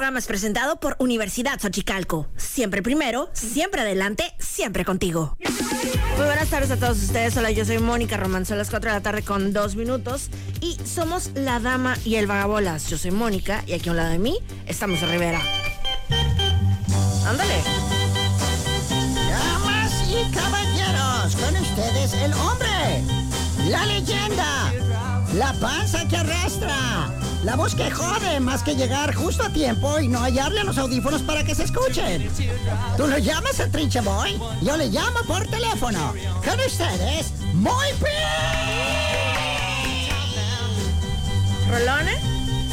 Programa es presentado por Universidad Xochicalco. Siempre primero, siempre adelante, siempre contigo. Muy buenas tardes a todos ustedes. Hola, yo soy Mónica Román. Son las 4 de la tarde con 2 minutos. Y somos la dama y el vagabolas. Yo soy Mónica y aquí a un lado de mí estamos Rivera. Ándale. Damas y caballeros, con ustedes el hombre, la leyenda, la panza que arrastra, la voz que jode más que llegar justo a tiempo y no hallarle a los audífonos para que se escuchen. Tú lo llamas al trinche boy, yo le llamo por teléfono. Con ustedes, muy ¿Rolones?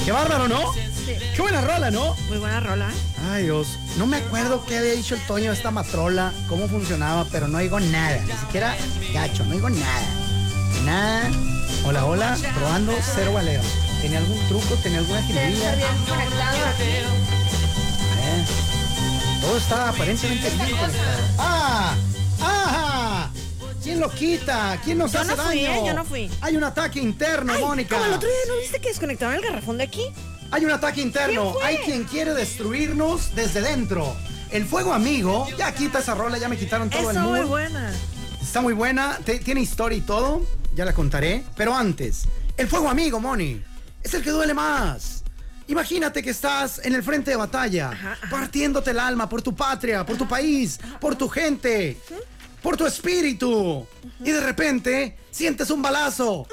Qué bárbaro, ¿no? Qué buena rola, ¿no? Muy buena rola. Ay, Dios. No me acuerdo qué había dicho el Toño esta matrola, cómo funcionaba, pero no digo nada. Ni siquiera gacho, no digo nada. Nada. Hola, hola, probando cero baleo. ¿Tenía algún truco? ¿Tenía alguna jiribilla? Eh, Todo está aparentemente bien conectado. ¡Ah! ¡Ah! ¿Quién lo quita? ¿Quién nos Yo hace no fui, daño? ¿eh? Yo no fui. Hay un ataque interno, Ay, Mónica. Como el otro día, ¿no viste que desconectaron el garrafón de aquí? Hay un ataque interno. ¿Quién fue? Hay quien quiere destruirnos desde dentro. El fuego amigo, ya quita esa rola, ya me quitaron todo el Está muy buena. Está muy buena, tiene historia y todo, ya la contaré. Pero antes, el fuego amigo, Moni, es el que duele más. Imagínate que estás en el frente de batalla, Ajá, ajá. partiéndote el alma por tu patria, por tu país, por tu gente, por tu espíritu. Y de repente sientes un balazo.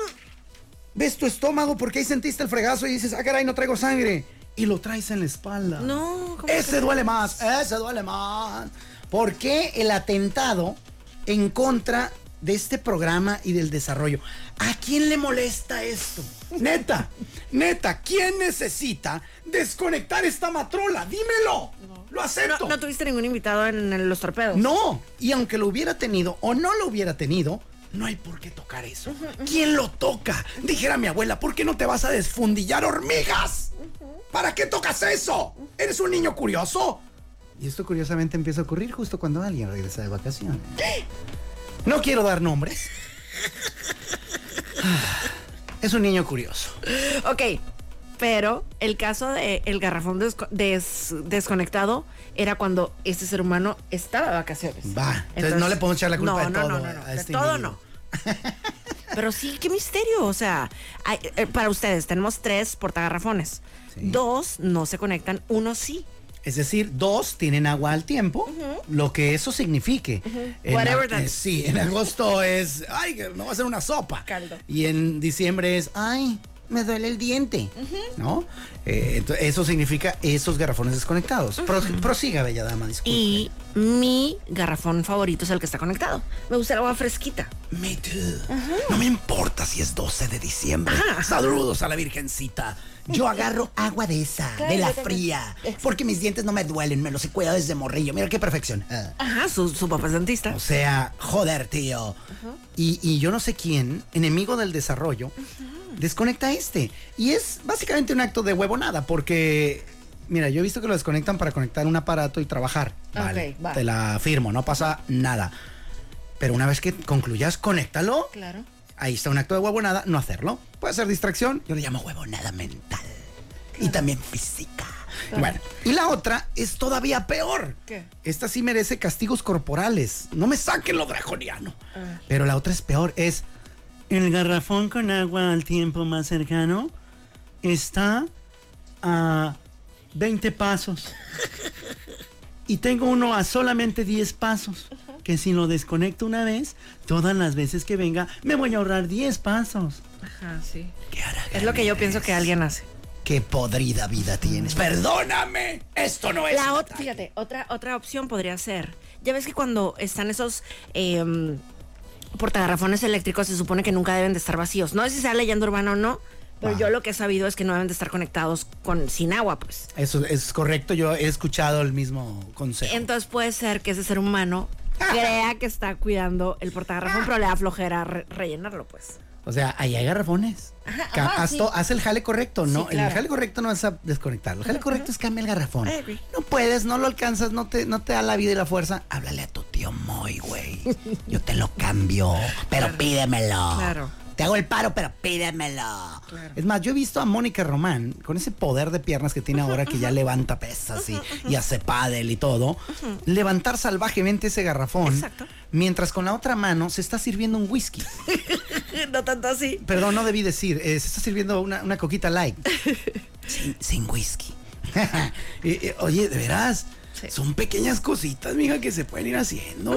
Ves tu estómago porque ahí sentiste el fregazo y dices, ah, caray, no traigo sangre. Y lo traes en la espalda. No, ¿cómo Ese duele más, ese duele más. ¿Por qué el atentado en contra de este programa y del desarrollo? ¿A quién le molesta esto? Neta, neta, ¿quién necesita desconectar esta matrola? Dímelo. Lo acepto. No, no tuviste ningún invitado en, en los torpedos. No, y aunque lo hubiera tenido o no lo hubiera tenido, no hay por qué tocar eso. ¿Quién lo toca? Dijera mi abuela, ¿por qué no te vas a desfundillar hormigas? ¿Para qué tocas eso? ¿Eres un niño curioso? Y esto curiosamente empieza a ocurrir justo cuando alguien regresa de vacaciones. No quiero dar nombres. Es un niño curioso. Ok, pero el caso de el garrafón des- desconectado era cuando este ser humano estaba de vacaciones. Va, entonces no le podemos echar la culpa no, de no, todo No, no, a no, de este todo individuo. no. Pero sí, qué misterio. O sea, hay- eh, para ustedes tenemos tres portagarrafones. Sí. Dos no se conectan, uno sí. Es decir, dos tienen agua al tiempo, lo que eso signifique. En Whatever that- eh, sí, en agosto es, ay, no va a ser una sopa. Caldo. Y en diciembre es, ay, me duele el diente. ¿No? Eh, ento- eso significa esos garrafones desconectados. Pro- prosiga, bella dama, disculpe. Y mi garrafón favorito es el que está conectado. Me gusta el agua fresquita. Me too. No me importa si es 12 de diciembre. Saludos a la Virgencita. Yo agarro agua de esa, Claro, de la también. fría. Porque mis dientes no me duelen, me los he cuidado desde morrillo. Mira qué perfección. Ah. Ajá, su, su papá es dentista. O sea, joder, tío. y, y yo no sé quién, enemigo del desarrollo, desconecta este. Y es básicamente un acto de huevonada, porque, mira, yo he visto que lo desconectan para conectar un aparato y trabajar. Vale, va. te la firmo, no pasa nada. Pero una vez que concluyas, conéctalo. Claro. Ahí está un acto de huevonada, no hacerlo. Puede ser distracción, yo le llamo huevonada mental. Y también física. Bueno, y la otra es todavía peor. ¿Qué? Esta sí merece castigos corporales. No me saquen lo draconiano. Ah. Pero la otra es peor, es el garrafón con agua al tiempo más cercano está a 20 pasos. Y tengo uno a solamente 10 pasos. Que si lo desconecto una vez, todas las veces que venga, me voy a ahorrar 10 pasos. Ajá, sí. ¿Qué hará? Es lo que yo pienso que alguien hace. Qué podrida vida tienes. Perdóname. Esto no es. La otra, ataque. fíjate, otra, otra opción podría ser. Ya ves que cuando están esos eh, portagarrafones eléctricos se supone que nunca deben de estar vacíos. No sé si sea leyenda urbana o no, pero Ah. yo lo que he sabido es que no deben de estar conectados con sin agua, pues. Eso es correcto. Yo he escuchado el mismo consejo. Entonces puede ser que ese ser humano crea que está cuidando el portagarrafón, pero le da flojera re- rellenarlo, pues. O sea, ahí hay garrafones. Ajá, haz, sí. to- haz el jale correcto, ¿no? Sí, claro. El jale correcto no es a desconectarlo. El jale correcto es cambia el garrafón. No puedes, no lo alcanzas, no te, no te da la vida y la fuerza. Háblale a tu tío Moy, güey. Yo te lo cambio, pero pídemelo. Claro. Te hago el paro, pero pídemelo. Es más, yo he visto a Mónica Román con ese poder de piernas que tiene ahora que ya levanta pesas y, y hace pádel y todo. Levantar salvajemente ese garrafón. Exacto. Mientras con la otra mano se está sirviendo un whisky. no tanto así. Perdón, no debí decir. eh, se está sirviendo una, una coquita light. sin, sin whisky. Oye, de veras. Sí. Son pequeñas cositas, mija, que se pueden ir haciendo.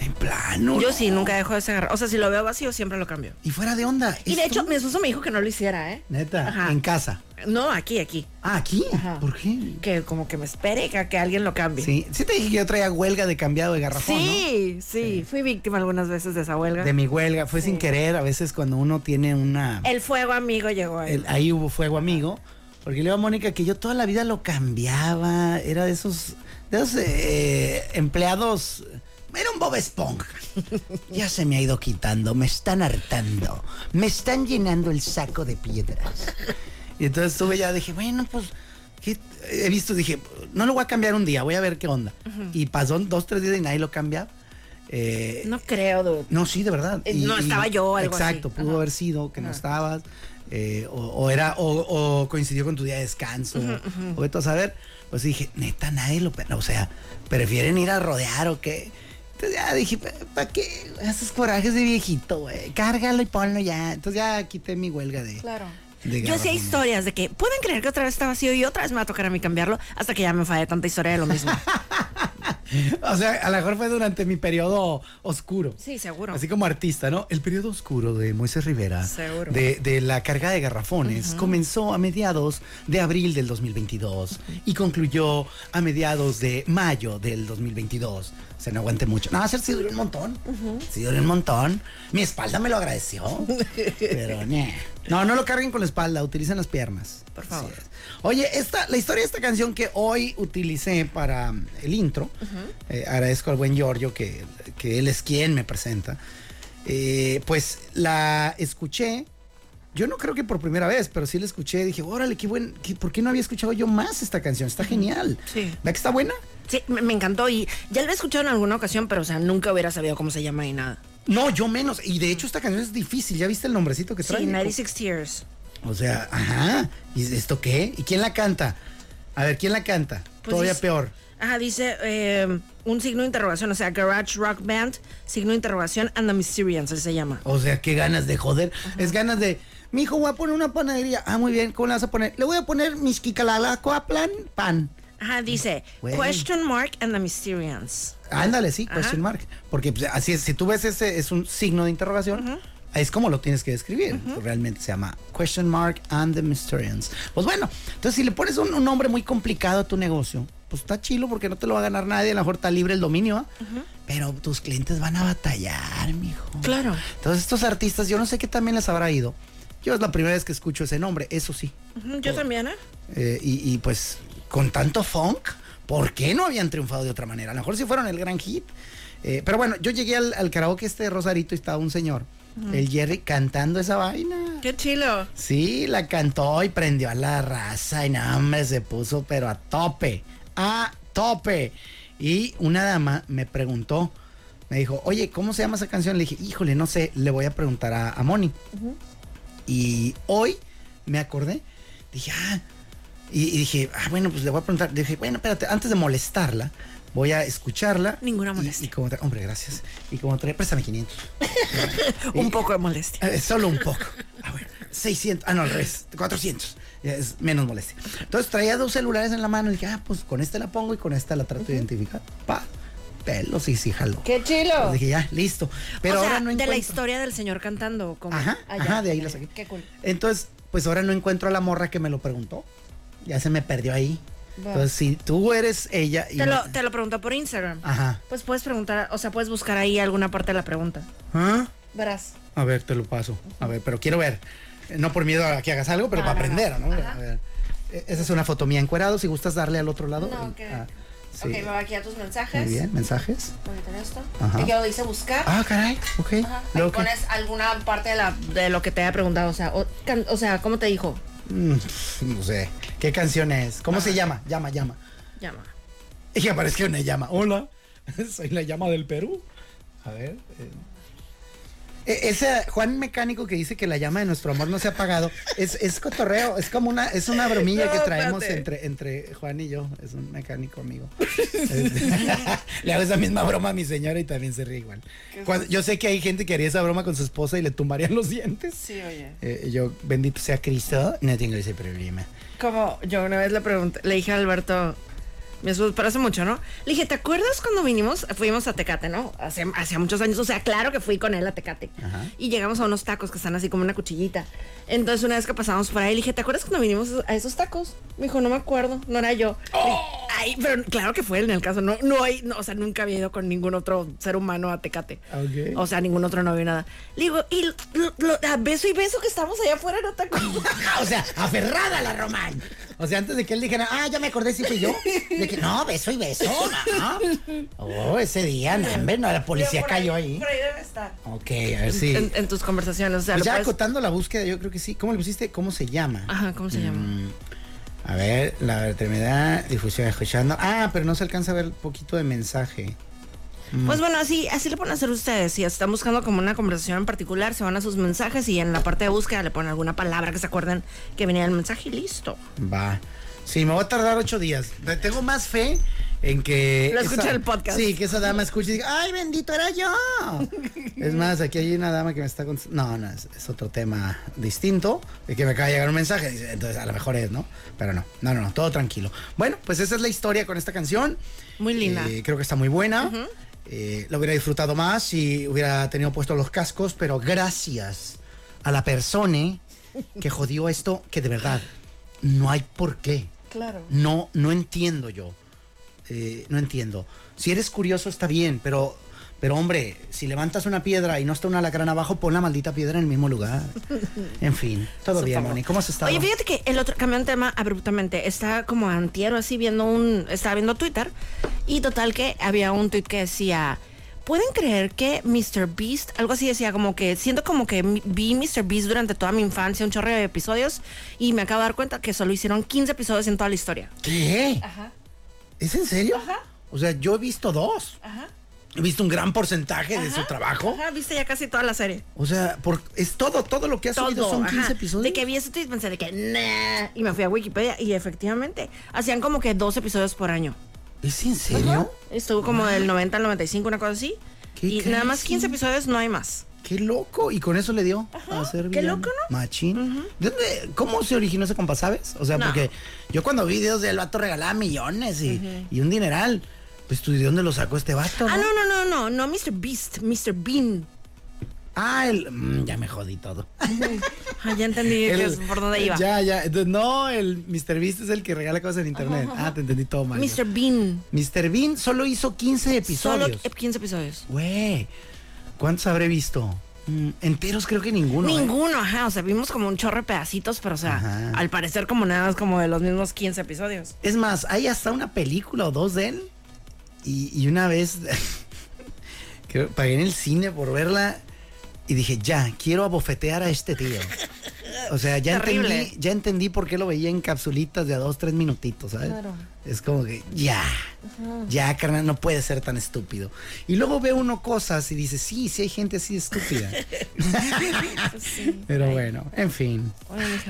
En plano. Yo ¿no? sí, nunca dejo ese garrafón. O sea, si lo veo vacío, siempre lo cambio. Y fuera de onda. Y de hecho, mi esposo me dijo que no lo hiciera, ¿eh? Neta, Ajá. en casa. No, aquí, aquí. Ah, aquí. Ajá. ¿Por qué? Que como que me espere que, que alguien lo cambie. Sí, sí te dije que yo traía huelga de cambiado de garrafón, sí, sí, Fui víctima algunas veces de esa huelga. De mi huelga. Fue sin querer, a veces cuando uno tiene una... El fuego amigo llegó ahí. el- ahí hubo fuego amigo. Porque le digo a Mónica que yo toda la vida lo cambiaba. Era de esos, de esos eh, empleados. Era un Bob Esponja. Ya se me ha ido quitando. Me están hartando. Me están llenando el saco de piedras. Y entonces estuve ya, dije, bueno, pues. ¿qué? He visto, dije, no lo voy a cambiar un día, voy a ver qué onda. Y pasó dos, tres días y nadie lo cambiaba. Eh, No creo, dude. no, sí, de verdad. Eh, no, estaba yo o algo Exacto, así. pudo Ajá. haber sido que no Ajá. estabas. eh, o, o era, o, o coincidió con tu día de descanso. O vete a saber. Pues dije, neta, nadie lo. O sea, prefieren ir a rodear o qué. Entonces ya dije, ¿para qué? Esos corajes de viejito, güey. Cárgalo y ponlo ya. Entonces ya quité mi huelga de. Claro. Yo garrafón. historias de que pueden creer que otra vez está vacío y otra vez me va a tocar a mí cambiarlo hasta que ya me fallé tanta historia de lo mismo. O sea, a lo mejor fue durante mi periodo oscuro. Sí, seguro. Así como artista, ¿no? El periodo oscuro de Moisés Rivera, Seguro. de, de la carga de garrafones, comenzó a mediados de abril del 2022 y concluyó a mediados de mayo del 2022. Se no aguante mucho. No, sí duró un montón. Sí duró un montón. Mi espalda me lo agradeció. pero, ñe. No, no lo carguen con la espalda, utilicen las piernas. Por favor. Oye, esta, la historia de esta canción que hoy utilicé para mm, el intro, eh, agradezco al buen Giorgio que, que él es quien me presenta, eh, pues la escuché, yo no creo que por primera vez, pero sí la escuché, dije, órale, qué buen, qué- ¿por qué no había escuchado yo más esta canción? Está genial. Sí. ¿Verdad que está buena? Sí, me, me encantó y ya lo he escuchado en alguna ocasión, pero o sea, nunca hubiera sabido cómo se llama ni nada. No, yo menos. Y de hecho esta canción es difícil, ¿ya viste el nombrecito que Sí, trae? 96 Tears. O sea, ajá. ¿Y esto qué? ¿Y quién la canta? A ver, ¿quién la canta? Pues Todavía dice- peor. Ajá, dice eh, un signo de interrogación, o sea, Garage Rock Band, signo de interrogación, and the Mysterians, así se llama. O sea, qué ganas de joder. Es ganas de. Mi hijo, voy a poner una panadería. Ah, muy bien. ¿Cómo le vas a poner? Le voy a poner plan pan. Ajá, dice Güey. question mark and the Mysterians. Ándale, sí, Ajá. question mark. Porque pues, así es, si tú ves ese, es un signo de interrogación. Es como lo tienes que describir. Realmente se llama Question Mark and the Mysterians. Pues bueno, entonces si le pones un, un nombre muy complicado a tu negocio, pues está chilo porque no te lo va a ganar nadie. A lo mejor está libre el dominio, ¿ah? Pero tus clientes van a batallar, mijo. Claro. Entonces estos artistas, yo no sé qué también les habrá ido. Yo es la primera vez que escucho ese nombre, eso sí. Ujú, Yo también, ¿eh? Eh, y, y, pues con tanto funk, ¿por qué no habían triunfado de otra manera? A lo mejor si fueron el gran hit. Eh, pero bueno, yo llegué al, al karaoke este de Rosarito y estaba un señor, el Jerry, cantando esa vaina. Qué chilo. Sí, la cantó y prendió a la raza y nada, hombre, se puso pero a tope, a tope. Y una dama me preguntó, me dijo, oye, ¿cómo se llama esa canción? Le dije, híjole, no sé, le voy a preguntar a, a Moni. Y hoy me acordé, dije, ah, y, y dije, ah, bueno, pues le voy a preguntar. Dije, bueno, espérate, antes de molestarla, voy a escucharla. Ninguna Y- molestia. Y, como tra- hombre, gracias. Y como trae, préstame 500. Un poco de molestia. Eh, solo un poco. A ver, 600. Ah, no, al revés. 400. Ya Es menos molestia. Entonces traía dos celulares en la mano y dije, ah, pues con este la pongo y con esta la trato de identificar. Pa, pelos y sí, jalo. Qué chilo. dije, ya, listo. Pero o sea, ahora no de encuentro. la historia del señor cantando. Como Ajá, allá. ajá, de ahí la saqué. Qué cool. Entonces, pues ahora no encuentro a la morra que me lo preguntó. Ya se me perdió ahí. Va. Entonces, si tú eres ella y. Te lo, te lo preguntó por Instagram. Ajá. Pues puedes preguntar, o sea, puedes buscar ahí alguna parte de la pregunta. ¿Ah? Verás. A ver, te lo paso. A ver, pero quiero ver. No por miedo a que hagas algo, pero No, para no. aprender, ¿no? A ver. Eh, Esa es una foto mía encuerado. Si gustas darle al otro lado. No, que- ah, Sí. Ok, me voy aquí a tus mensajes. Muy bien, mensajes. Voy a esto. Ajá. Aquí lo dice buscar. Ah, caray, ok. Ajá. Luego, pones alguna parte de, la, de lo que te haya preguntado. O sea, o, o sea ¿cómo te dijo? Mm, no sé. ¿Qué canción es? ¿Cómo se llama? Llama, llama. Llama. Y apareció una llama. Hola, soy la llama del Perú. A ver. eh. E- Ese Juan Mecánico que dice que la llama de nuestro amor no se ha apagado, es, es cotorreo, es como una, es una bromilla No, que traemos espérate. entre, entre Juan y yo. Es un mecánico amigo. Le hago esa misma broma a mi señora y también se ríe igual. Cuando- yo sé que hay gente que haría esa broma con su esposa y le tumbarían los dientes. Sí, oye. Eh, yo, bendito sea Cristo, no tengo ese problema. Como yo una vez le pregunté, le dije a Alberto, mi esposo, pero hace mucho, ¿no? Le dije, ¿te acuerdas cuando vinimos? Fuimos a Tecate, ¿no? Hace, hace muchos años. O sea, claro que fui con él a Tecate. Ajá. Y llegamos a unos tacos que están así como una cuchillita. Entonces, una vez que pasamos por ahí, le dije, ¿te acuerdas cuando vinimos a esos tacos? Me dijo, no me acuerdo, no era yo. Dije, Ay, pero claro que fue él en el caso. No, no hay, no, o sea, nunca había ido con ningún otro ser humano a Tecate. O sea, ningún otro novio, nada. Le digo, y lo- lo- a beso y beso que estamos allá afuera en tacos. o sea, aferrada a la Román. O sea, antes de que él dijera, Ah, ya me acordé si fui yo. De que no, beso y beso. ¿no? Oh, ese día, no, hombre, no, la policía ahí- cayó ahí. Por ahí debe estar. ok, a ver si. En, en tus conversaciones. O sea, Pues ya puedes- acotando la búsqueda, yo creo que sí. ¿Cómo le pusiste? ¿Cómo se llama? Ajá, ¿cómo se llama? Mm, a ver, la enfermedad, difusión escuchando. Ah, pero no se alcanza a ver poquito de mensaje. Pues bueno, así, así le pueden hacer ustedes. Si están buscando como una conversación en particular, se van a sus mensajes y en la parte de búsqueda le ponen alguna palabra que se acuerden que venía en el mensaje y listo. Va. Sí, me voy a tardar ocho días. Tengo más fe en que. Lo escuche el podcast. Sí, que esa dama escuche y diga, ¡ay, bendito era yo! es más, aquí hay una dama que me está. No, no, es, es otro tema distinto. Y que me acaba de llegar un mensaje. Entonces, a lo mejor es, ¿no? Pero no, no, no, no, todo tranquilo. Bueno, pues esa es la historia con esta canción. Muy linda. Eh, creo que está muy buena. Eh, lo hubiera disfrutado más si hubiera tenido puestos los cascos, pero gracias a la persona que jodió esto, que de verdad no hay por qué. Claro. No, no entiendo yo. Eh, no entiendo. Si eres curioso está bien, pero, pero hombre, si levantas una piedra y no está una alacrán abajo, pon la maldita piedra en el mismo lugar. En fin, todo bien, Supongo. Moni. ¿Cómo has estado? Oye, fíjate que el otro cambió de tema abruptamente. Estaba como antiero así viendo un. Estaba viendo Twitter. Y total que había un tweet que decía. ¿Pueden creer que Mr. Beast, algo así decía, como que siento como que vi Mr. Beast durante toda mi infancia, un chorro de episodios, y me acabo de dar cuenta que solo hicieron 15 episodios en toda la historia. ¿Qué? Ajá, ¿Es en serio? Ajá. O sea, yo he visto dos. ajá. He visto un gran porcentaje de su trabajo. Ajá, viste ya casi toda la serie. O sea, por, es todo, todo lo que has subido son 15 ajá. episodios. De que vi ese tweet pensé de que nah, y me fui a Wikipedia y efectivamente hacían como que dos episodios por año. ¿Es en serio? Estuvo como del 90 al 95, una cosa así. ¿Qué Y nada más crees? 15 episodios, no hay más. Qué loco. Y con eso le dio a hacer qué loco, ¿no? Machín. ¿De dónde- ¿Cómo se originó ese compa, sabes? O sea, No. porque yo cuando vi videos del vato regalaba millones y, y un dineral. Pues tú, ¿de dónde lo sacó este vato? Ah, no, no, no, no, no Mr. Beast, Mr. Bean. Ah, el. mm, ya me jodí todo. Ah, ya entendí que es por dónde iba. Ya, ya. No, el Mr. Beast es el que regala cosas en internet. Ah, te entendí todo mal. Mr. Bean. Mr. Bean solo hizo 15 Solo episodios. 15 episodios. Güey, ¿cuántos habré visto? Mm, enteros creo que ninguno. ¿eh? Ninguno, ajá. O sea, vimos como un chorro de pedacitos, pero o sea, Ajá. al parecer como nada más como de los mismos 15 episodios. Es más, hay hasta una película o dos de él. Y, una vez pagué en el cine por verla y dije, ya, quiero abofetear a este tío. O sea, ya Terrible. entendí, ya entendí por qué lo veía en capsulitas de a dos, tres minutitos, ¿sabes? Claro. Es como que, ya, ya, carnal, no puede ser tan estúpido. Y luego ve uno cosas y dice, sí, sí hay gente así estúpida. Pero bueno, en fin,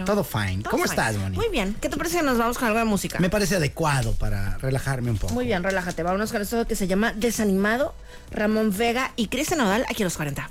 todo fine. Todo ¿Cómo fine. estás, Moni? Muy bien. ¿Qué te parece que nos vamos con algo de música? Me parece adecuado para relajarme un poco. Muy bien, relájate. Vámonos con esto que se llama Desanimado, Ramón Vega y Cristian Nodal aquí a los 40.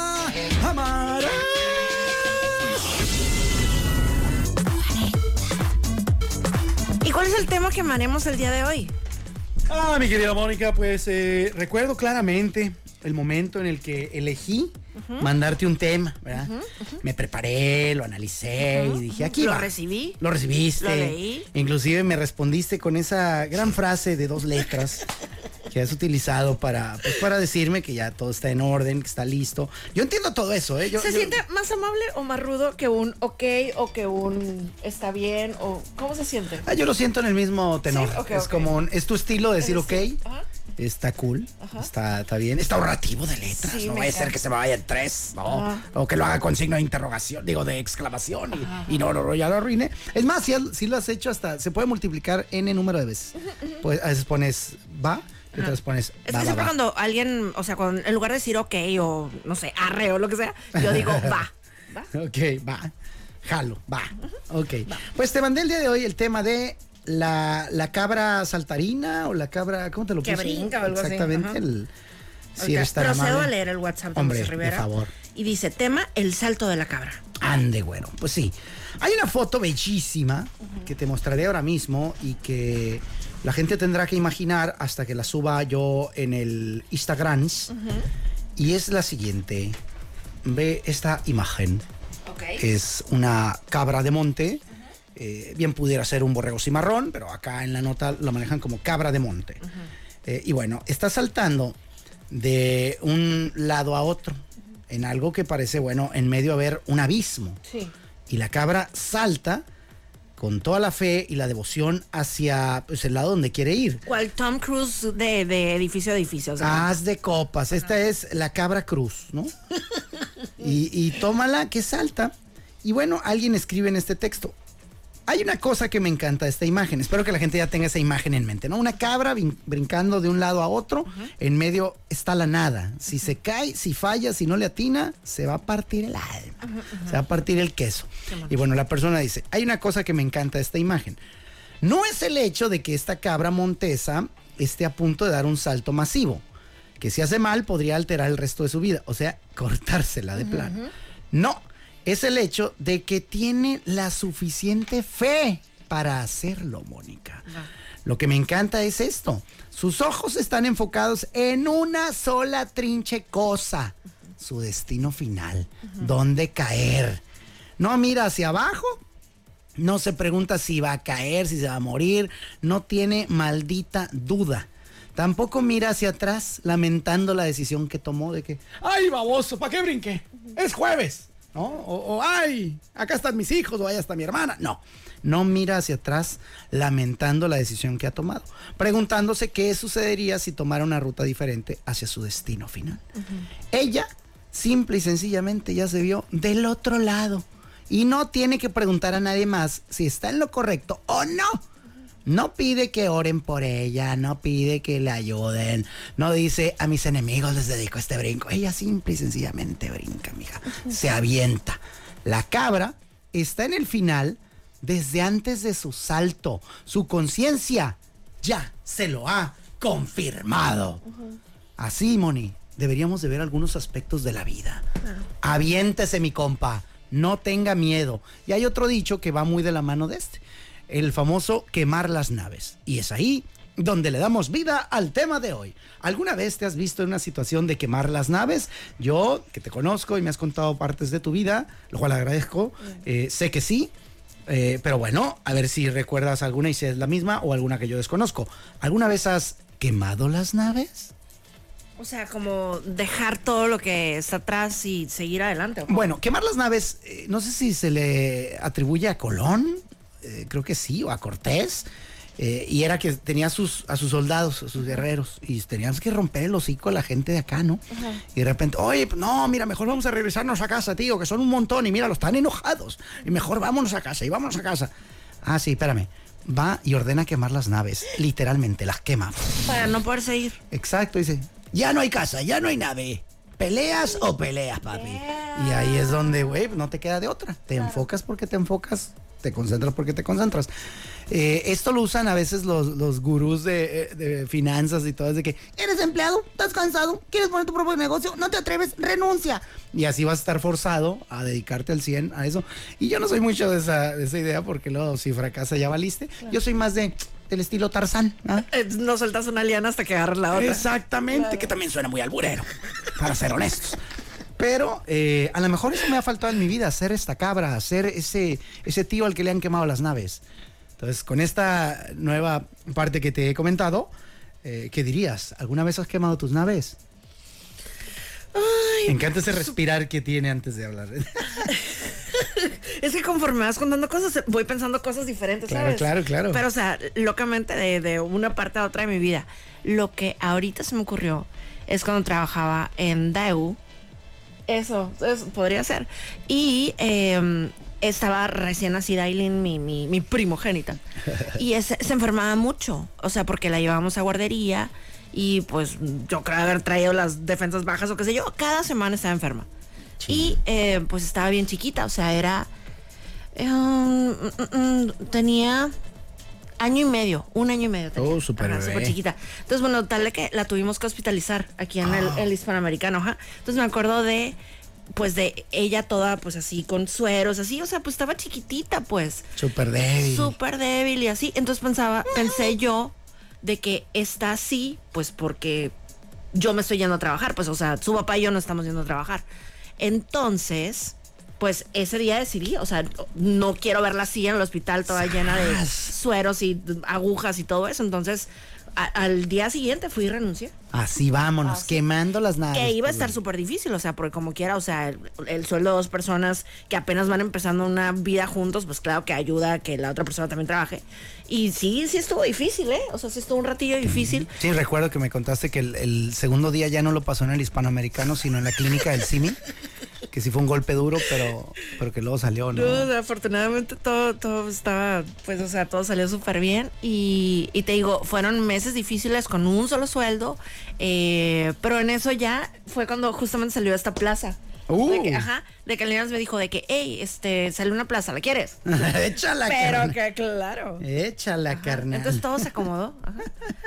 ¿Y cuál es el tema que amaremos el día de hoy? Ah, mi querida Mónica, pues eh, recuerdo claramente el momento en el que elegí mandarte un tema, ¿verdad? Me preparé, lo analicé y dije, aquí Lo va. recibí. Lo recibiste. Lo leí. Inclusive me respondiste con esa gran frase de dos letras que has utilizado para, pues, para decirme que ya todo está en orden, que está listo. Yo entiendo todo eso, ¿eh? Yo- ¿Se yo- siente más amable o más rudo que un ok o que un está bien o cómo se siente? Ah, yo lo siento en el mismo tenor. Sí, es como, un- es tu estilo decir, ok. Ajá. está cool, está, está bien, está ahorrativo de letras. Sí, no vaya a ser que se me vaya en tres, ¿no? O que lo haga con signo de interrogación, digo, de exclamación y, y no, no, no, ya lo arruine. Es más, si, si lo has hecho hasta, se puede multiplicar n número de veces. Pues a veces pones va y otras pones Es va, que va, siempre va. cuando alguien, o sea, cuando, en lugar de decir ok o no sé, arre o lo que sea, yo digo va. ¿Va? Ok, va. Jalo, va. Ok. Pues te mandé el día de hoy el tema de la, la cabra saltarina o la cabra, ¿cómo te lo Que puse? brinca o algo así, Exactamente. ajá. el- si tan procedo amable. a leer el WhatsApp de Hombre, José de Rivera. favor. Y dice, tema, el salto de la cabra. Ande, bueno, pues sí. Hay una foto bellísima que te mostraré ahora mismo y que la gente tendrá que imaginar hasta que la suba yo en el Instagram. Y es la siguiente. Ve esta imagen. Ok. Es una cabra de monte. Eh, bien pudiera ser un borrego cimarrón, pero acá en la nota lo manejan como cabra de monte. Eh, y bueno, está saltando de un lado a otro en algo que parece, bueno, en medio haber un abismo. Sí. Y la cabra salta con toda la fe y la devoción hacia pues, el lado donde quiere ir. ¿Cuál Tom Cruise de, de edificio a edificio? o sea, Haz de copas. Esta es la cabra cruz, ¿no? y, y tómala que salta. Y bueno, alguien escribe en este texto. Hay una cosa que me encanta de esta imagen. Espero que la gente ya tenga esa imagen en mente, ¿no? Una cabra brin- brincando de un lado a otro. En medio está la nada. Si se cae, si falla, si no le atina, se va a partir el alma. Se va a partir el queso. Y bueno, la persona dice, hay una cosa que me encanta de esta imagen. No es el hecho de que esta cabra montesa esté a punto de dar un salto masivo, que si hace mal podría alterar el resto de su vida, o sea, cortársela de plano. No, es el hecho de que tiene la suficiente fe para hacerlo, Mónica. Lo que me encanta es esto. Sus ojos están enfocados en una sola trinche cosa, su destino final, dónde caer. No mira hacia abajo, no se pregunta si va a caer, si se va a morir. No tiene maldita duda. Tampoco mira hacia atrás lamentando la decisión que tomó de que, ay, baboso, ¿para qué brinqué? Es jueves. ¿No? O, o, ay, acá están mis hijos o allá está mi hermana. No, no mira hacia atrás lamentando la decisión que ha tomado. Preguntándose qué sucedería si tomara una ruta diferente hacia su destino final. Ella, simple y sencillamente, ya se vio del otro lado. Y no tiene que preguntar a nadie más si está en lo correcto o no. No pide que oren por ella, no pide que le ayuden, no dice a mis enemigos les dedico este brinco. Ella simple y sencillamente brinca, mija. Se avienta. La cabra está en el final desde antes de su salto. Su conciencia ya se lo ha confirmado. Así, Moni, deberíamos de ver algunos aspectos de la vida. Aviéntese, mi compa. No tenga miedo. Y hay otro dicho que va muy de la mano de este. El famoso quemar las naves. Y es ahí donde le damos vida al tema de hoy. ¿Alguna vez te has visto en una situación de quemar las naves? Yo, que te conozco y me has contado partes de tu vida, lo cual agradezco, eh, sé que sí. Eh, pero bueno, a ver si recuerdas alguna y si es la misma o alguna que yo desconozco. ¿Alguna vez has quemado las naves? O sea, como dejar todo lo que está atrás y seguir adelante. Bueno, quemar las naves, eh, no sé si se le atribuye a Colón, eh, creo que sí, o a Cortés. eh, y era que tenía a sus, a sus soldados, a sus guerreros, y teníamos que romper el hocico a la gente de acá, ¿no? Y de repente, oye, no, mira, mejor vamos a regresarnos a casa, tío, que son un montón, y mira, los están enojados, y mejor vámonos a casa, y vámonos a casa. Ah, sí, espérame. Va y ordena quemar las naves, literalmente, las quema. Para no poder seguir. Exacto, dice, ya no hay casa, ya no hay nave. ¿Peleas o peleas, papi? Y ahí es donde, güey, no te queda de otra. Te enfocas porque te enfocas, te concentras porque te concentras. Eh, esto lo usan a veces los, los gurús de, de finanzas y todo, es de que eres empleado, estás cansado, quieres poner tu propio negocio, no te atreves, renuncia. Y así vas a estar forzado a dedicarte al 100 a eso. Y yo no soy mucho de esa, de esa idea porque luego si fracasa ya valiste. Yo soy más de del estilo Tarzán. ¿ah? Eh, no sueltas una liana hasta que agarres la otra. Exactamente, que también suena muy alburero, para ser honestos. Pero eh, a lo mejor eso me ha faltado en mi vida, ser esta cabra, ser ese, ese tío al que le han quemado las naves. Entonces, con esta nueva parte que te he comentado, eh, ¿qué dirías? ¿Alguna vez has quemado tus naves? Me encanta ese respirar que tiene antes de hablar. Es que conforme vas contando cosas, voy pensando cosas diferentes, Claro, ¿sabes? claro, claro. Pero, o sea, locamente de, de una parte a otra de mi vida. Lo que ahorita se me ocurrió es cuando trabajaba en Daewoo. Eso, eso podría ser. Y eh, estaba recién nacida Aileen, mi, mi, mi primogénita. Y ese- se enfermaba mucho. O sea, porque la llevábamos a guardería. Y pues yo creo haber traído las defensas bajas o qué sé yo. Cada semana estaba enferma. Y eh, pues estaba bien chiquita. O sea, era. eh, um, mm, mm, tenía año y medio, un año y medio. tenía. Oh, súper chiquita. Entonces, bueno, tal de que la tuvimos que hospitalizar aquí en el, el hispanoamericano, ajá. Entonces me acuerdo de, pues, de ella toda, pues, así, con sueros, así, o sea, pues estaba chiquitita, pues. Súper débil. Súper débil y así. Entonces pensaba, pensé yo de que está así, pues, porque yo me estoy yendo a trabajar, pues, o sea, su papá y yo no estamos yendo a trabajar. Entonces, pues ese día decidí, o sea, no quiero verla así en el hospital toda llena de sueros y agujas y todo eso. Entonces, a- al día siguiente fui y renuncié. Así vámonos, quemando las naves. Que iba a pues, estar súper difícil, o sea, porque como quiera, o sea, el, el sueldo de dos personas que apenas van empezando una vida juntos, pues claro que ayuda a que la otra persona también trabaje. Y sí, sí estuvo difícil, ¿eh? O sea, sí estuvo un ratillo difícil. Sí, recuerdo que me contaste que el, el segundo día ya no lo pasó en el hispanoamericano, sino en la clínica del CIMI. Que sí fue un golpe duro, pero, pero que luego salió, ¿no? No, afortunadamente todo, todo estaba, pues, o sea, todo salió súper bien. Y, y te digo, fueron meses difíciles con un solo sueldo. eh, pero en eso ya fue cuando justamente salió esta plaza. Uh. De que, ajá, de que me dijo de que, hey, este, salió una plaza, ¿la quieres? Échala, Pero carnal. que claro. Échala, Ajá, carnal. Entonces todo se acomodó. ajá.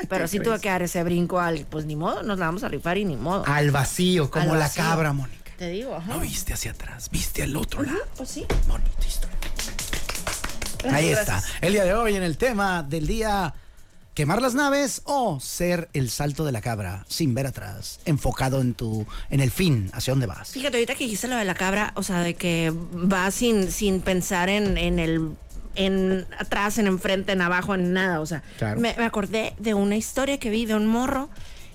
Pero sí tuve que dar ese brinco al, pues ni modo, nos la vamos a rifar y ni modo. Al vacío, como Al la cabra, Mónica. Te digo, ajá. No viste hacia atrás, viste al otro lado. Pues sí. Bonita historia. Ahí está. El día de hoy en el tema del día quemar las naves o ser el salto de la cabra sin ver atrás, enfocado en tu en el fin, hacia dónde vas. Fíjate, ahorita que dijiste lo de la cabra, o sea, de que va sin, sin pensar en, en el en atrás, en enfrente, en abajo, en nada. O sea, Claro. me, me acordé de una historia que vi de un morro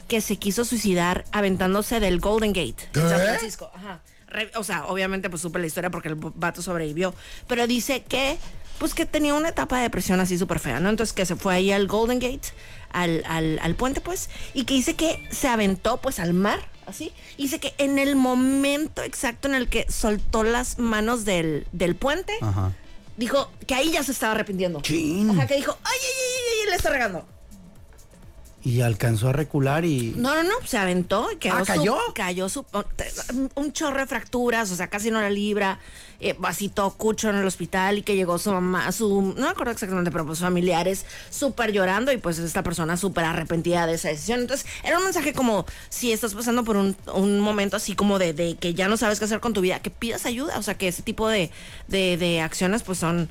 que se quiso suicidar aventándose del Golden Gate en San. Francisco. Ajá. Re- o sea, obviamente pues supe la historia porque el vato sobrevivió. Pero dice que, pues que tenía una etapa de depresión así súper fea, ¿no? Entonces que se fue ahí al Golden Gate, al, al, al puente pues, y que dice que se aventó pues al mar, así. Y dice que en el momento exacto en el que soltó las manos del, del puente, Ajá. dijo que ahí ya se estaba arrepintiendo. Chin. Ajá, que dijo, ay, ay, ay, ay, le está regando. Y alcanzó a recular y No, no, no, se aventó y quedó Ah, su- ¿cayó? cayó su, un chorro de fracturas, o sea, casi no la libra, eh, así todo cucho en el hospital y que llegó su mamá, su, no me acuerdo exactamente, pero pues familiares súper llorando y pues esta persona súper arrepentida de esa decisión. Entonces, era un mensaje como, si estás pasando por un, un momento así como de, de que ya no sabes qué hacer con tu vida, que pidas ayuda, o sea, que ese tipo de, de, de acciones pues son...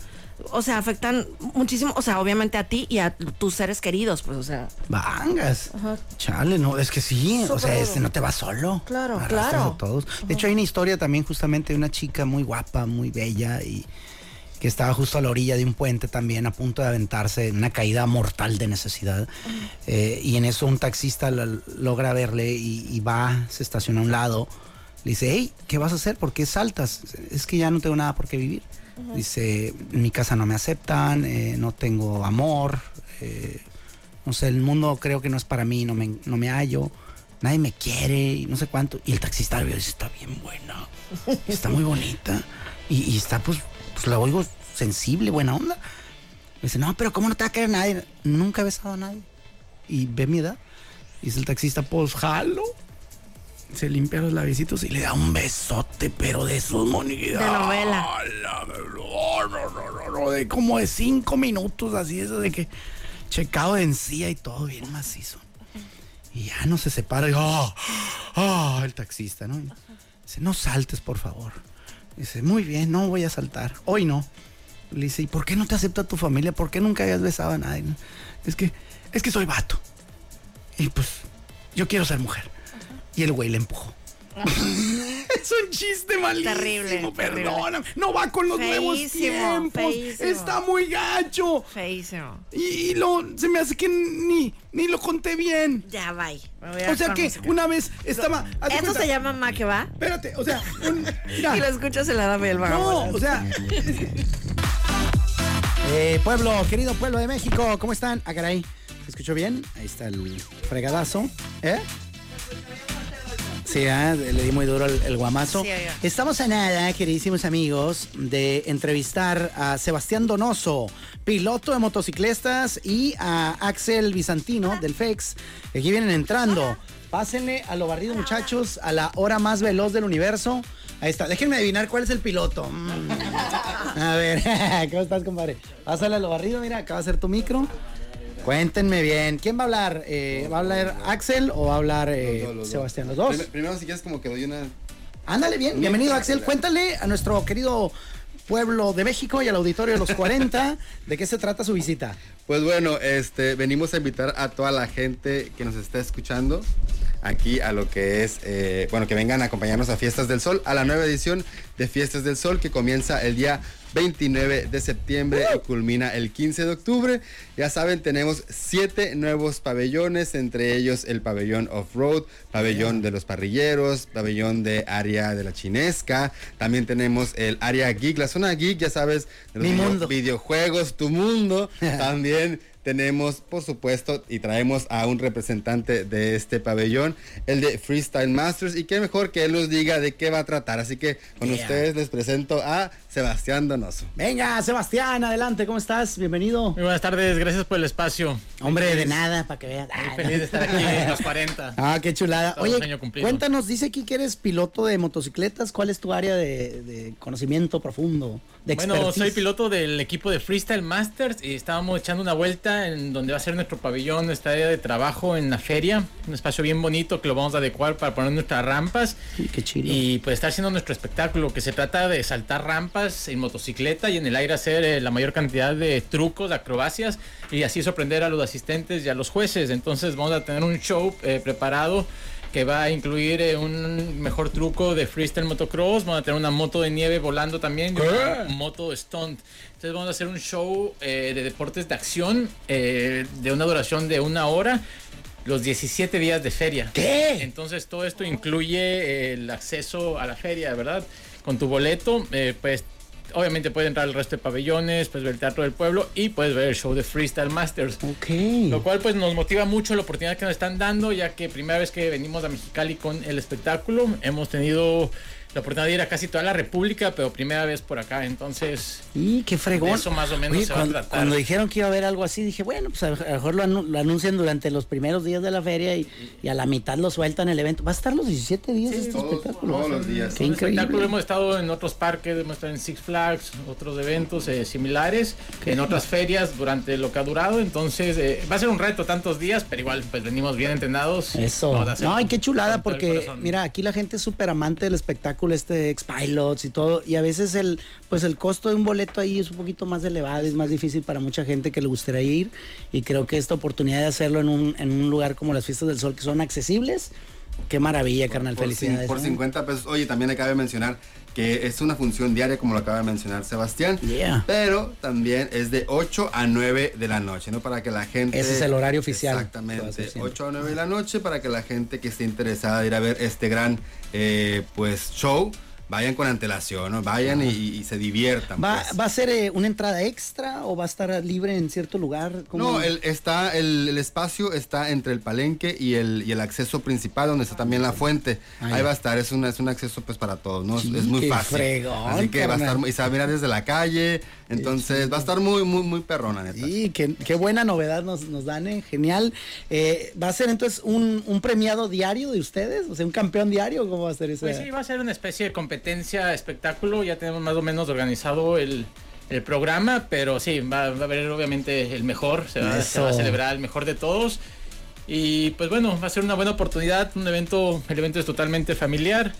O sea, afectan muchísimo, o sea, obviamente a ti y a tus seres queridos, pues, o sea, Vangas. Chale, no, es que sí, o sea, este no te va solo. Claro, Arrastras claro. a todos. De hecho, hay una historia también justamente de una chica muy guapa, muy bella y que estaba justo a la orilla de un puente también a punto de aventarse en una caída mortal de necesidad. Eh, y en eso un taxista la- logra verle y, y va, se estaciona a un lado. Le dice, hey, ¿qué vas a hacer? ¿Por qué saltas? Es que ya no tengo nada por qué vivir. Dice, en mi casa no me aceptan, eh, no tengo amor, eh, no sé, el mundo creo que no es para mí, no me, no me hallo, nadie me quiere no sé cuánto. Y el taxista dice, está bien buena, está muy bonita. Y, está, pues, pues la oigo sensible, buena onda. Dice, no, pero ¿cómo no te va a querer nadie? Nunca he besado a nadie. Y ve mi edad. Dice el taxista, pues jalo. Se limpia los labiecitos y le da un besote, pero de esos monitos. De novela. No, no, no, no, no, de como de cinco minutos, así, eso de que checado de encía y todo bien macizo. Y ya no se separa y ¡ah! ¡ah! el taxista, ¿no? Y dice, no saltes, por favor. Dice, muy bien, no voy a saltar. Hoy no. Le dice, ¿y por qué no te acepta tu familia? ¿Por qué nunca habías besado a nadie? Es que, es que soy vato. Y pues, yo quiero ser mujer. Y el güey le empujó. Es un chiste malísimo, Terrible, perdóname. No va con los nuevos tiempos. feísimo. Está muy gacho. Feísimo. Y, y lo, se me hace que ni, ni lo conté bien. Ya, bye. Me voy a O sea que música. una vez estaba. cuenta- se llama Ma que va. Espérate, o sea, un- mira. Y lo escuchas en la dama y el No, vagabundo. o sea. Eh, pueblo, querido pueblo de México, ¿cómo están? Ah, caray. ¿Se escuchó bien? Ahí está el fregadazo. ¿Eh? Sí, ah, le di muy duro el, el guamazo. Sí. Estamos a nada, queridísimos amigos, de entrevistar a Sebastián Donoso, piloto de motocicletas, y a Axel Bizantino del FEX, que aquí vienen entrando. Pásenle a lo barrido, muchachos, a la hora más veloz del universo. Ahí está. Déjenme adivinar cuál es el piloto. Mm. A ver, ¿cómo estás, compadre? Pásale a lo barrido, mira, acá va a ser tu micro. Cuéntenme bien. ¿Quién va a hablar? Eh, ¿Va a hablar Axel o va a hablar eh, Los dos, los dos. Sebastián? Los dos. Prim- Primero, si quieres, como que doy una. Ándale bien, bienvenido Axel. Cuéntale a nuestro querido pueblo de México y al auditorio de los 40 de qué se trata su visita. Pues bueno, este, venimos a invitar a toda la gente que nos está escuchando aquí a lo que es, eh, bueno, que vengan a acompañarnos a Fiestas del Sol, a la nueva edición de Fiestas del Sol que comienza el día 29 de septiembre y culmina el 15 de octubre. Ya saben, tenemos siete nuevos pabellones, entre ellos el pabellón off-road, pabellón de los parrilleros, pabellón de área de la chinesca, también tenemos el área geek, la zona geek, ya sabes, de los Mi video- mundo. videojuegos, tu mundo. También tenemos, por supuesto, y traemos a un representante de este pabellón, el de Freestyle Masters. Y qué mejor que él nos diga de qué va a tratar. Así que con Yeah. ustedes les presento a Sebastián Donoso. Venga, Sebastián, adelante, ¿cómo estás? Bienvenido. Muy buenas tardes, gracias por el espacio. Hombre, de nada, para que veas. Muy feliz de estar aquí en los 40. Ah, qué chulada. Todo Oye, cuéntanos, dice aquí que eres piloto de motocicletas. ¿Cuál es tu área de, de conocimiento profundo? De Bueno, soy piloto del equipo de Freestyle Masters y estábamos echando una vuelta en donde va a ser nuestro pabellón, nuestra área de trabajo en la feria. Un espacio bien bonito que lo vamos a adecuar para poner nuestras rampas. Qué chido. Y pues estar haciendo nuestro espectáculo que se trata de saltar rampas en motocicleta y en el aire hacer eh, la mayor cantidad de trucos, de acrobacias y así sorprender a los asistentes y a los jueces. Entonces vamos a tener un show eh, preparado que va a incluir eh, un mejor truco de freestyle motocross, vamos a tener una moto de nieve volando también y una moto stunt. Entonces vamos a hacer un show eh, de deportes de acción eh, de una duración de una hora. Los 17 días de feria. ¿Qué? Entonces todo esto incluye el acceso a la feria, ¿verdad? Con tu boleto, pues obviamente puedes entrar al resto de pabellones, puedes ver el teatro del pueblo y puedes ver el show de Freestyle Masters. Ok. Lo cual pues nos motiva mucho la oportunidad que nos están dando, ya que primera vez que venimos a Mexicali con el espectáculo, hemos tenido la oportunidad de ir a casi toda la República, pero primera vez por acá, entonces Y qué fregón. Eso más o menos se va a cuando, tratar. cuando dijeron que iba a haber algo así, dije, bueno, pues a lo mejor lo, anu- lo anuncian durante los primeros días de la feria y, y a la mitad lo sueltan el evento. ¿Va a estar los 17 días este todos- espectáculo? todos los días. Qué espectáculo increíble. hemos estado en otros parques, hemos estado en Six Flags, otros eventos eh, similares, en otras ferias durante lo que ha durado, entonces eh, va a ser un reto tantos días, pero igual pues venimos bien entrenados. Eso. No, y qué chulada, porque mira, aquí la gente es súper amante del espectáculo, este ex-pilots y todo, y a veces el, pues el costo de un boleto ahí es un poquito más elevado, es más difícil para mucha gente que le gustaría ir, y creo que esta oportunidad de hacerlo en un, en un lugar como las Fiestas del Sol, que son accesibles, qué maravilla, carnal, Por, felicidades. por ¿no? 50 pesos. Oye, también acaba de mencionar que es una función diaria, como lo acaba de mencionar Sebastián. Yeah. Pero también es de 8 a 9 de la noche, ¿no? Para que la gente... Ese es el horario oficial Exactamente. ser siempre. 8 a 9 de la noche para que la gente que esté interesada de ir a ver este gran, eh, pues, show, vayan con antelación, ¿no? Vayan y, y se diviertan. ¿Va, pues. ¿Va a ser eh, una entrada extra o va a estar libre en cierto lugar? ¿Cómo? No, el, está, el, el espacio está entre el palenque y el, y el acceso principal, donde está también la fuente. Ah, Ahí va a estar, es un, es un acceso pues para todos, ¿no? Es- Sí, es muy fácil. fregón, Así que va a estar, y se va a mirar desde la calle, entonces va a estar muy, muy, muy perrona, neta. Sí, qué, qué buena novedad nos, nos dan, ¿eh? genial. Eh, ¿Va a ser entonces un, un premiado diario de ustedes? O sea, un campeón diario, ¿cómo va a ser eso? Pues sí, va a ser una especie de competencia, espectáculo. Ya tenemos más o menos organizado el, el programa, pero sí, va, va a haber obviamente el mejor. Se va, se va a celebrar el mejor de todos. Y pues bueno, va a ser una buena oportunidad. Un evento, el evento es totalmente familiar.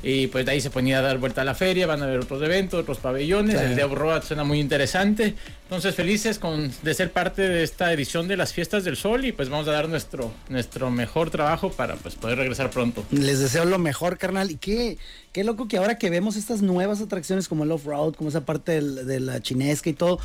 Y pues de ahí se ponía a dar vuelta a la feria, van a ver otros eventos, otros pabellones. El de Road suena muy interesante. Entonces felices con, de ser parte de esta edición de las fiestas del sol y pues vamos a dar nuestro, nuestro mejor trabajo para pues poder regresar pronto. Les deseo lo mejor, carnal. Y qué, qué loco que ahora que vemos estas nuevas atracciones como el off-road, como esa parte del- de la chinesca y todo,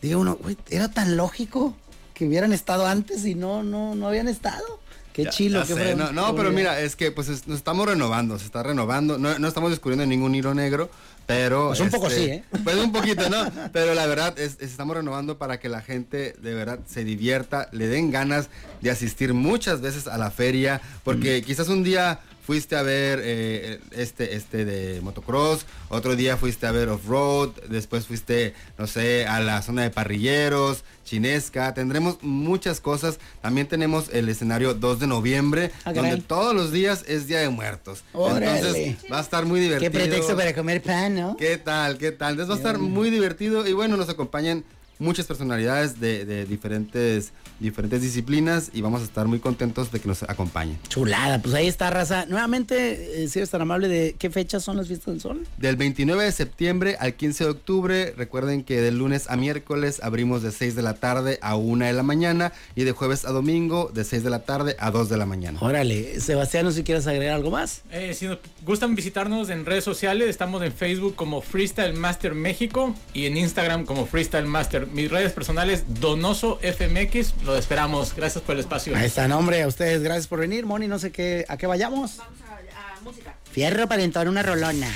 diga uno, güey, era tan lógico que hubieran estado antes y no, no, no habían estado. Qué Ya- chilo, ya qué sé, no, pero mira, es que pues es- nos estamos renovando, se está renovando, no, no estamos descubriendo ningún hilo negro, pero... Pues un poco sí, ¿eh? Pues un poquito, ¿no? Pero la verdad es, es- estamos renovando para que la gente de verdad se divierta, le den ganas de asistir muchas veces a la feria, porque quizás un día fuiste a ver eh, este, este de motocross, otro día fuiste a ver off-road, después fuiste, no sé, a la zona de parrilleros, chinesca, tendremos muchas cosas. También tenemos el escenario 2 de noviembre, Ah, donde todos los días es Día de Muertos. Órale. Entonces va a estar muy divertido. Qué pretexto para comer pan, ¿no? ¿Qué tal? ¿Qué tal? Entonces va a estar muy divertido y bueno, nos acompañan muchas personalidades de, de diferentes, diferentes disciplinas y vamos a estar muy contentos de que nos acompañen. Chulada, pues ahí está, raza. Nuevamente, eh, si eres tan amable, ¿de qué fechas son las fiestas del sol? Del 29 de septiembre al 15 de octubre, recuerden que de lunes a miércoles abrimos de 6 de la tarde a 1 de la mañana y de jueves a domingo de 6 de la tarde a 2 de la mañana. Órale, Sebastián, no sé si quieres agregar algo más. Eh, si nos gustan visitarnos en redes sociales, estamos en Facebook como Freestyle Master México y en Instagram como Freestyle Master. Mis redes personales, Donoso FMX, lo esperamos. Gracias por el espacio. Ahí está, nombre, a ustedes, gracias por venir. Moni, no sé qué, a qué vayamos. Vamos a, a música. Fierro para entonar una rolona.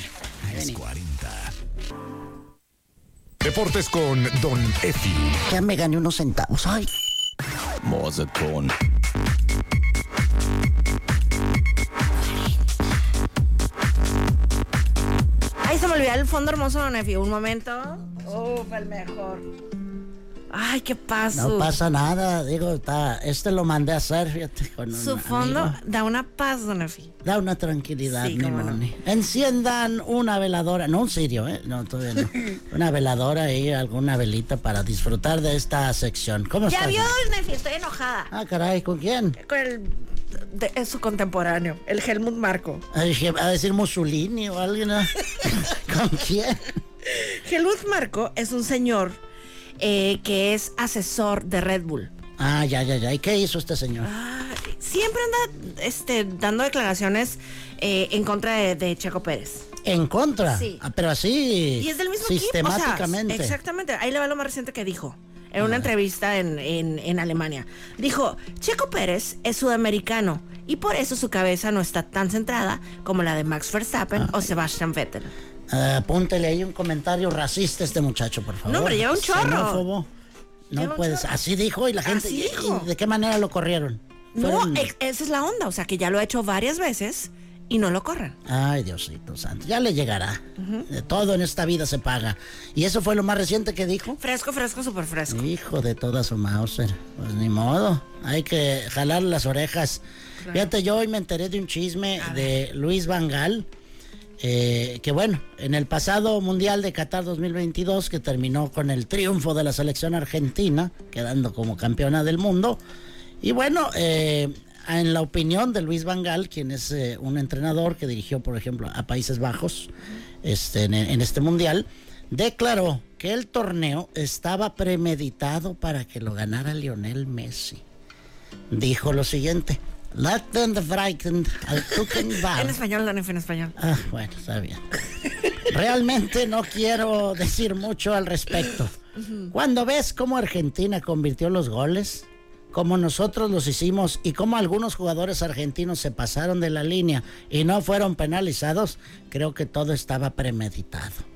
Ahí venimos. 40. Deportes con Don Efi. Ya me gané unos centavos. Ay. Morseton. Ay, se me olvidó el fondo hermoso de Nefi. Un momento. Uf, el mejor. Ay, qué paso. No pasa nada, digo, está, este lo mandé a hacer, fíjate, con Su fondo amigo. da una paz, don Efi. Da una tranquilidad, Sí, mi no. Enciendan una veladora, no un cirio, ¿eh? No, todavía no. Una veladora y alguna velita para disfrutar de esta sección. ¿Cómo Ya estás? vio, don Nefi, estoy enojada. Ah, caray, ¿con quién? Con el. de- es su contemporáneo, el Helmut Marco. A decir- Mussolini o alguien. ¿Con quién? Helmut Marco es un señor eh, que es asesor de Red Bull. Ah, ya, ya, ya. ¿Y qué hizo este señor? Siempre anda este, dando declaraciones eh, en contra de, de Checo Pérez. En contra. Sí. Ah, pero así. Y es del mismo equipo. o sea, Sistemáticamente. exactamente. Ahí le va lo más reciente que dijo. En una entrevista en, en- en Alemania. Dijo, Checo Pérez es sudamericano y por eso su cabeza no está tan centrada como la de Max Verstappen o Sebastian Vettel. Ah, apúntele ahí un comentario racista a este muchacho, por favor. No, pero lleva un chorro. Xenófobo. No puedes. Así dijo y la gente. Así ¿y- dijo. y ¿De qué manera lo corrieron? No, Fueron- esa es la onda. O sea, que ya lo ha hecho varias veces y no lo corren. Ay, Diosito santo. Ya le llegará. De todo en esta vida se paga. Y eso fue lo más reciente que dijo. Fresco, fresco, súper fresco. Hijo de toda su Mauser. Pues ni modo. Hay que jalar las orejas. Fíjate, yo hoy me enteré de un chisme de Luis Vangal. Eh, que bueno, en el pasado Mundial de Qatar 2022, que terminó con el triunfo de la selección argentina, quedando como campeona del mundo. Y bueno, eh, en la opinión de Luis Vangal, quien es eh, un entrenador que dirigió, por ejemplo, a Países Bajos este, en, en este Mundial, declaró que el torneo estaba premeditado para que lo ganara Lionel Messi. Dijo lo siguiente. Let them frightened, al Tuckenbach". En español, Don en español. Ah, bueno, está bien. Realmente no quiero decir mucho al respecto. Cuando ves cómo Argentina convirtió los goles, como nosotros los hicimos y cómo algunos jugadores argentinos se pasaron de la línea y no fueron penalizados, creo que todo estaba premeditado.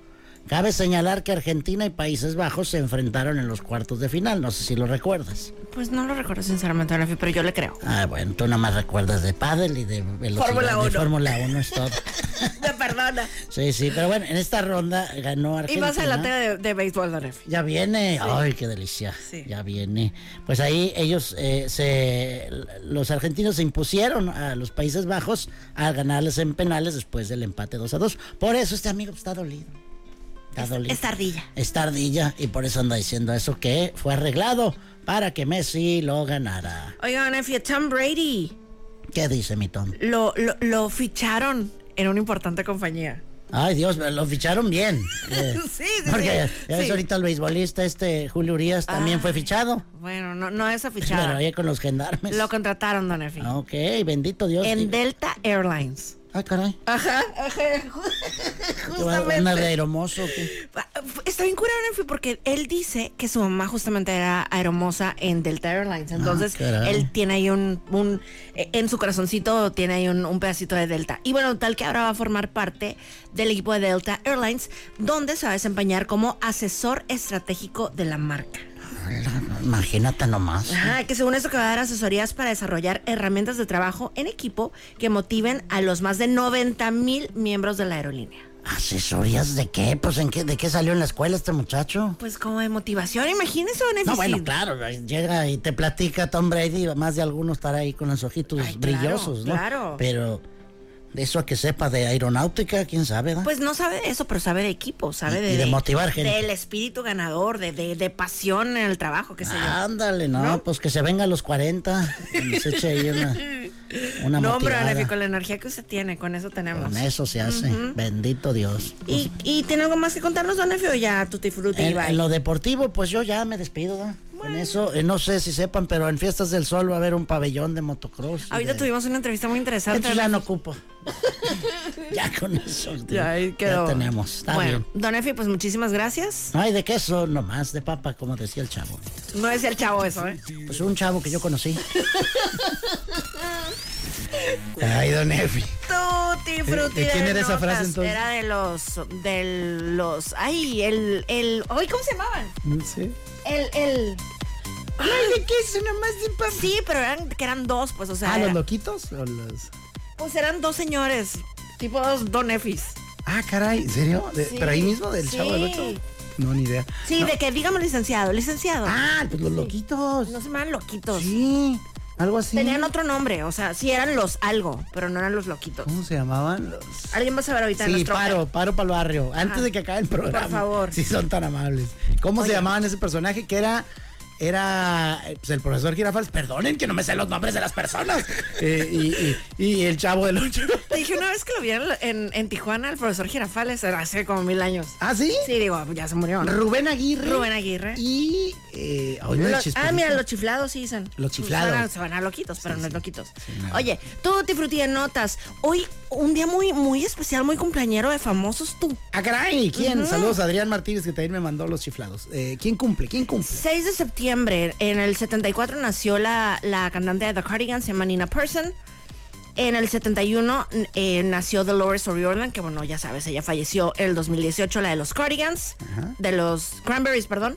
Cabe señalar que Argentina y Países Bajos se enfrentaron en los cuartos de final, no sé si lo recuerdas. Pues no lo recuerdo sinceramente, Efe, pero yo le creo. Ah, bueno, tú nada más recuerdas de pádel y de velocidad Fórmula de uno. Fórmula 1 es todo. Me perdona. Sí, sí, pero bueno, en esta ronda ganó Y Argentina. más adelante de, de béisbol, Don Efe. Ya viene, ay, qué delicia. Sí. Ya viene. Pues ahí ellos, eh, se, los argentinos se impusieron a los Países Bajos al ganarles en penales después del empate 2 a 2. Por eso este amigo está dolido. Está dolido. Es tardilla. Es tardilla y por eso anda diciendo eso que fue arreglado para que Messi lo ganara. Oiga, Don Efe, Tom Brady ¿Qué dice mi Tom? lo, lo, lo ficharon en una importante compañía. Ay, Dios, lo ficharon bien. Eh, Sí, sí, Porque sí. ya ves Sí. ahorita el beisbolista este Julio Urias también Ah. fue fichado. Bueno, no, no es Pero afichada. ahí con los gendarmes. Lo contrataron, Don Efi. Ah, Ok, bendito Dios. En Delta Airlines. Ay, caray. Ajá, ajá. ¿Qué va- ¿Una de Justamente. aeromoso? Está bien curado, porque él dice que su mamá justamente era aeromosa en Delta Airlines. Entonces, caray. él tiene ahí un, un- eh, en su corazoncito tiene ahí un, un pedacito de Delta. Y bueno, tal que ahora va a formar parte del equipo de Delta Airlines, donde se va a desempeñar como asesor estratégico de la marca. Imagínate nomás. Ajá, que según esto que va a dar asesorías para desarrollar herramientas de trabajo en equipo que motiven a los más de 90 mil miembros de la aerolínea. ¿Asesorías de qué? Pues ¿en qué, ¿de qué salió en la escuela este muchacho? Pues como de motivación, imagínese, don No, bueno, claro, llega y te platica Tom Brady, más de alguno estará ahí con los ojitos Ay, claro, brillosos, ¿no? claro. Pero eso a que sepa de aeronáutica, quién sabe, ¿verdad? Pues no sabe de eso, pero sabe de equipo, sabe Y- de, y de motivar gente. Del espíritu ganador, de, de, de pasión en el trabajo, sé yo. Ándale, no, pues que se venga a los 40, que nos eche ahí una, una no, hombre, con la energía que usted tiene, con eso tenemos. Con eso se hace, bendito Dios. ¿Y, ¿Y tiene algo más que contarnos, don Efi, o ya frutti y En, en lo deportivo, pues yo ya me despido, ¿verdad? Con eso, eh, no sé si sepan, pero en Fiestas del Sol va a haber un pabellón de motocross. Ahorita de- tuvimos una entrevista muy interesante. Entonces ya no ocupo. ya con eso. Ya ahí quedó. Ya tenemos, está bueno, bien. don Efi, pues muchísimas gracias. Hay de queso nomás, de papa, como decía el chavo. No decía el chavo eso, ¿eh? Pues un chavo que yo conocí. Ay, don Efi. Tutti frutti ¿De quién era esa frase, entonces? Era de los, de los, ay, el, el, ay, ¿cómo se llamaban? No sé. El, el, Ay, de queso nomás de papa. sí, pero eran, que eran dos, pues, o sea, Ah, los loquitos o los. pues eran dos señores, tipo dos don Efis. Ah, caray, ¿en serio? De- Sí, ¿Pero ahí mismo del sí. chavo del ocho? No, ni idea. Sí, No. de que dígame licenciado, licenciado. Ah, pues los loquitos. No se llaman loquitos. Sí, algo así. Tenían otro nombre, o sea, sí eran los algo, pero no eran los loquitos. ¿Cómo se llamaban? Los... Alguien va a saber ahorita Sí, nuestro paro, paro para el barrio. Antes Ajá. de que acabe el programa. Por favor. Si son tan amables. ¿Cómo Oye. se llamaban ese personaje? Que era. Era pues, el profesor Girafales. Perdonen que no me sé los nombres de las personas. Eh, y, y- y el chavo del ocho. Te dije una vez que lo vieron en, en Tijuana, el profesor Girafales, era hace como mil años. ¿Ah, sí? Sí, digo, ya se murió. ¿no? Rubén Aguirre. Rubén Aguirre. Y. Eh, Los- ah, mira, los chiflados sí dicen. Los chiflados. Suenan- Suenan loquitos, pero no es loquitos. Oye, Tutti Frutti de notas. Hoy, un día muy, muy especial, muy cumpleañero de famosos tú. Ah, caray. ¿Quién? Ujú. Saludos a Adrián Martínez, que también me mandó los chiflados. Eh, ¿Quién cumple? ¿Quién cumple? 6 de septiembre, en el 74 nació la, la cantante de The Cardigans, se llama Nina Persson. En el 71 eh, nació Dolores O'Riordan, que bueno, ya sabes, ella falleció en el 2018, la de los Cardigans, de los Cranberries, perdón.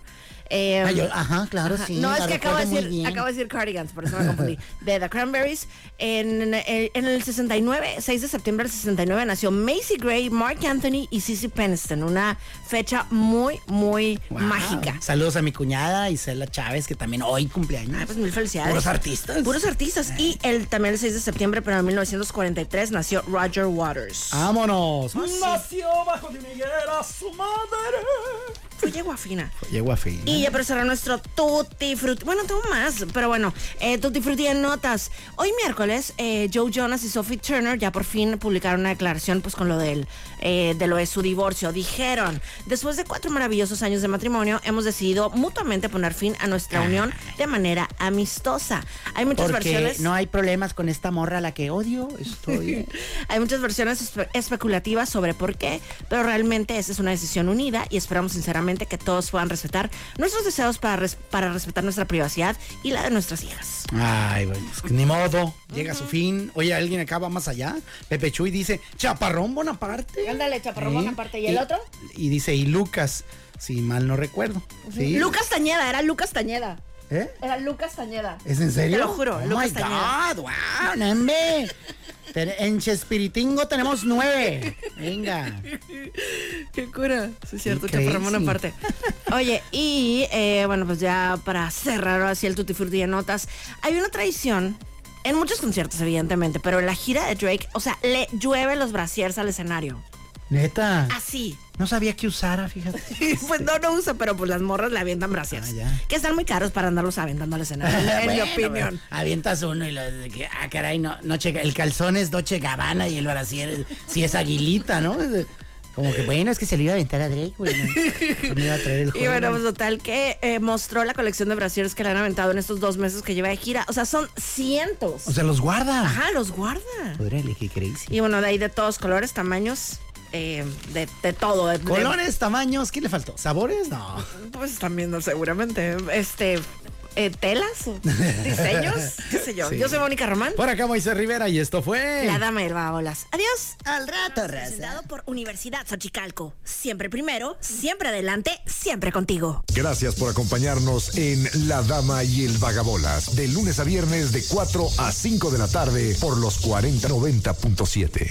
Eh, Ah, yo- ajá, claro, Ajá. sí. No, es que acabo de, decir, bien. acabo de decir Cardigans, por eso me confundí. De The Cranberries. En, el- en el 69, 6 de septiembre del 69, nació Macy Gray, Mark Anthony y Cissy Peniston. Una fecha muy, muy Wow. mágica. Saludos a mi cuñada Isela Chávez, que también hoy cumpleaños. Ah, pues mil felicidades. Puros artistas. Puros artistas. Y el, también el 6 de septiembre, pero en 1943, nació Roger Waters. Vámonos. Nació bajo de Miguel su madre. Fue yegua fina. Llegó a fin. Y ya para cerrar nuestro Tutti Frutti. Bueno, tengo más, pero bueno, eh, Tutti Frutti en notas. Hoy miércoles, eh, Joe Jonas y Sophie Turner ya por fin publicaron una declaración pues con lo del, eh, de lo de su divorcio. Dijeron, después de cuatro maravillosos años de matrimonio, hemos decidido mutuamente poner fin a nuestra unión de manera amistosa. Hay muchas Porque versiones. no hay problemas con esta morra a la que odio. Estoy. Hay muchas versiones espe- especulativas sobre por qué, pero realmente esa es una decisión unida y esperamos sinceramente que todos puedan respetar nuestros deseos para, res- para respetar nuestra privacidad y la de nuestras hijas. Ay, bueno, es que ni modo. Llega a su fin. Oye, alguien acá va más allá. Pepe Chuy dice, Chaparrón Bonaparte. Ándale, Chaparrón Sí. Bonaparte. ¿Y el otro? Y dice, y Lucas, si mal no recuerdo. Sí. Lucas Tañeda, era Lucas Tañeda. ¿Eh? Era Lucas Tañeda. ¿Es en serio? Te lo juro, Oh Lucas my Tañeda. God, wow, Nembe. Ten- En Chespiritingo tenemos nueve. Venga. Qué cura. Sí, es cierto, Qué Chaparrón crazy. Bonaparte. Oye, y eh, bueno, pues ya para cerrar así el Tutti Frutti de notas, hay una tradición. En muchos conciertos, evidentemente, pero en la gira de Drake, o sea, le llueve los brasiers al escenario. Neta. Así. No sabía que usara, fíjate. Pues no, no uso, pero pues las morras le avientan brasieres. Ah, que están muy caros para andarlos aventando al escenario, en mi opinión. Avientas uno y lo de que, ah, caray, no, no checa. El calzón es Doche Gabbana y el brasier si es aguilita, ¿no? Como que bueno, es que se le iba a aventar a Drake, güey. Me iba a traer el Y juego. bueno, pues total que eh, mostró la colección de brasieres que le han aventado en estos dos meses que lleva de gira. O sea, son cientos. O sea, los guarda. Ajá, los guarda. Podría elegir crazy. Y bueno, de ahí de todos colores, tamaños, eh, de, de todo. de- de- Colores, tamaños, ¿qué le faltó? ¿Sabores? No. pues también, no, seguramente. Este, eh, telas, diseños, qué sé yo. Sí. Yo soy Mónica Román. Por acá Moisés Rivera y esto fue... La dama del bolas. Adiós. Al rato, Presentado por Universidad Xochicalco. Siempre primero, siempre adelante, siempre contigo. Gracias por acompañarnos en La Dama y el Vagabolas, de lunes a viernes de 4 a 5 de la tarde por los 4090.7.